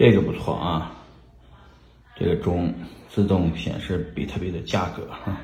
这个不错啊，这个钟自动显示比特币的价格哈。